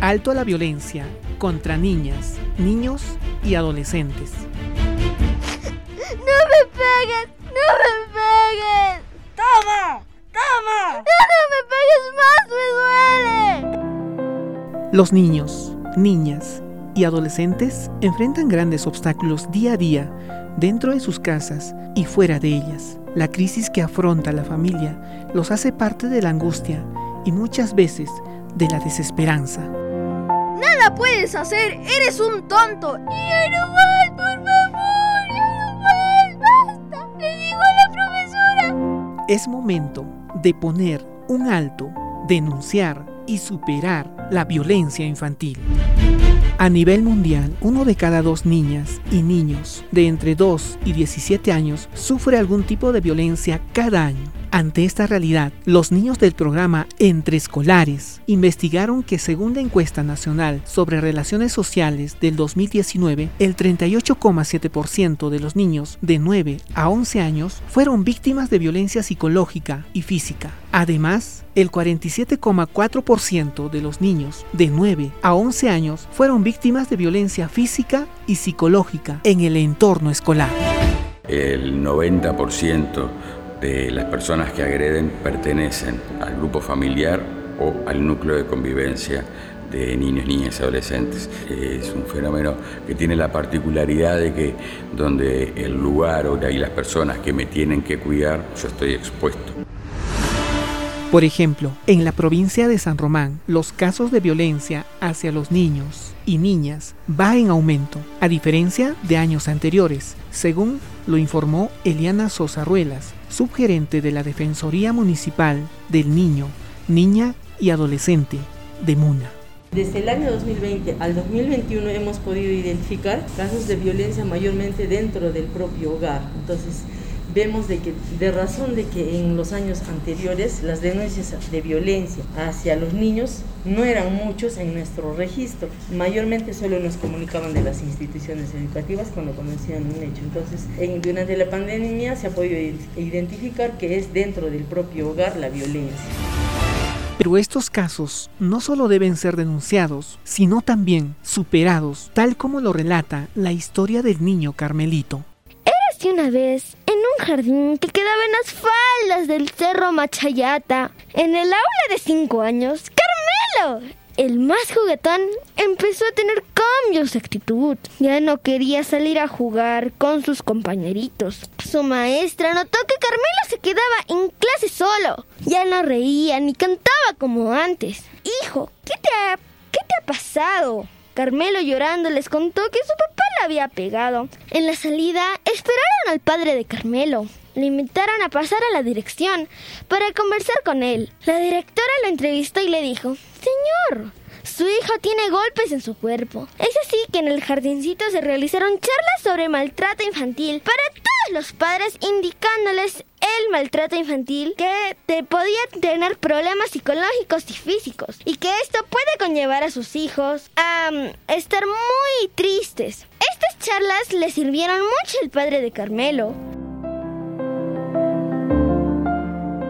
Alto a la violencia contra niñas, niños y adolescentes. ¡No me pegues! ¡No me pegues! ¡Toma! ¡Toma! ¡No, me pegues más! ¡Me duele! Los niños, niñas y adolescentes enfrentan grandes obstáculos día a día dentro de sus casas y fuera de ellas. La crisis que afronta la familia los hace parte de la angustia y muchas veces de la desesperanza. ¡Nada puedes hacer! ¡Eres un tonto! ¡Ya no más, por favor! ¡Ya no más! ¡Basta! ¡Le digo a la profesora! Es momento de poner un alto, denunciar y superar la violencia infantil. A nivel mundial, uno de cada dos niñas y niños de entre 2 y 17 años sufre algún tipo de violencia cada año. Ante esta realidad, los niños del programa Entre Escolares investigaron que según la encuesta nacional sobre relaciones sociales del 2019, el 38,7% de los niños de 9 a 11 años fueron víctimas de violencia psicológica y física. Además, el 47,4% de los niños de 9 a 11 años fueron víctimas de violencia física y psicológica en el entorno escolar. El 90% de las personas que agreden pertenecen al grupo familiar o al núcleo de convivencia de niños, niñas y adolescentes. Es un fenómeno que tiene la particularidad de que donde el lugar o las personas que me tienen que cuidar, yo estoy expuesto. Por ejemplo, en la provincia de San Román, los casos de violencia hacia los niños y niñas va en aumento, a diferencia de años anteriores, según lo informó Eliana Sosa Ruelas, subgerente de la Defensoría Municipal del Niño, Niña y Adolescente de MUNA. Desde el año 2020 al 2021 hemos podido identificar casos de violencia mayormente dentro del propio hogar. Entonces, vemos de que de razón de que en los años anteriores las denuncias de violencia hacia los niños no eran muchos en nuestro registro. Mayormente solo nos comunicaban de las instituciones educativas cuando conocían un hecho. Entonces, en, durante la pandemia se ha podido identificar que es dentro del propio hogar la violencia. Pero estos casos no solo deben ser denunciados, sino también superados, tal como lo relata la historia del niño Carmelito. Érase una vez en un jardín que quedaba en las faldas del cerro Machayata, en el aula de cinco años, Carmelo, el más juguetón, empezó a tener cambios de actitud. Ya no quería salir a jugar con sus compañeritos. Su maestra notó que Carmelo se quedaba en clase solo. Ya no reía ni cantaba como antes. Hijo, ¿qué te ha, qué te ha pasado? Carmelo llorando les contó que su papá había pegado. En la salida esperaron al padre de Carmelo. Le invitaron a pasar a la dirección para conversar con él. La directora lo entrevistó y le dijo, Señor, su hijo tiene golpes en su cuerpo. Es así que en el jardincito se realizaron charlas sobre maltrato infantil para todos los padres indicándoles el maltrato infantil que te podía tener problemas psicológicos y físicos y que esto puede conllevar a sus hijos a um, estar muy tristes. Estas charlas le sirvieron mucho al padre de Carmelo.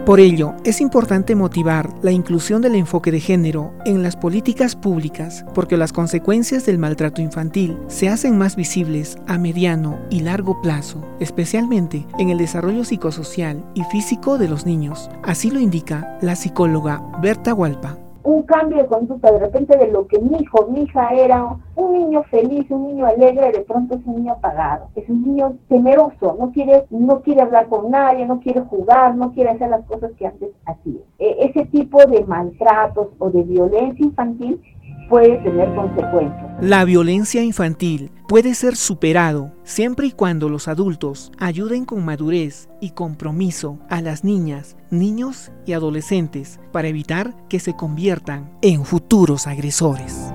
Por ello, es importante motivar la inclusión del enfoque de género en las políticas públicas, porque las consecuencias del maltrato infantil se hacen más visibles a mediano y largo plazo, especialmente en el desarrollo psicosocial y físico de los niños. Así lo indica la psicóloga Berta Hualpa un cambio de conducta, de repente de lo que mi hijo, mi hija era un niño feliz, un niño alegre, de pronto es un niño apagado, es un niño temeroso, no quiere, no quiere hablar con nadie, no quiere jugar, no quiere hacer las cosas que antes hacía. E, ese tipo de maltratos o de violencia infantil puede tener consecuencias. La violencia infantil puede ser superado siempre y cuando los adultos ayuden con madurez y compromiso a las niñas, niños y adolescentes para evitar que se conviertan en futuros agresores.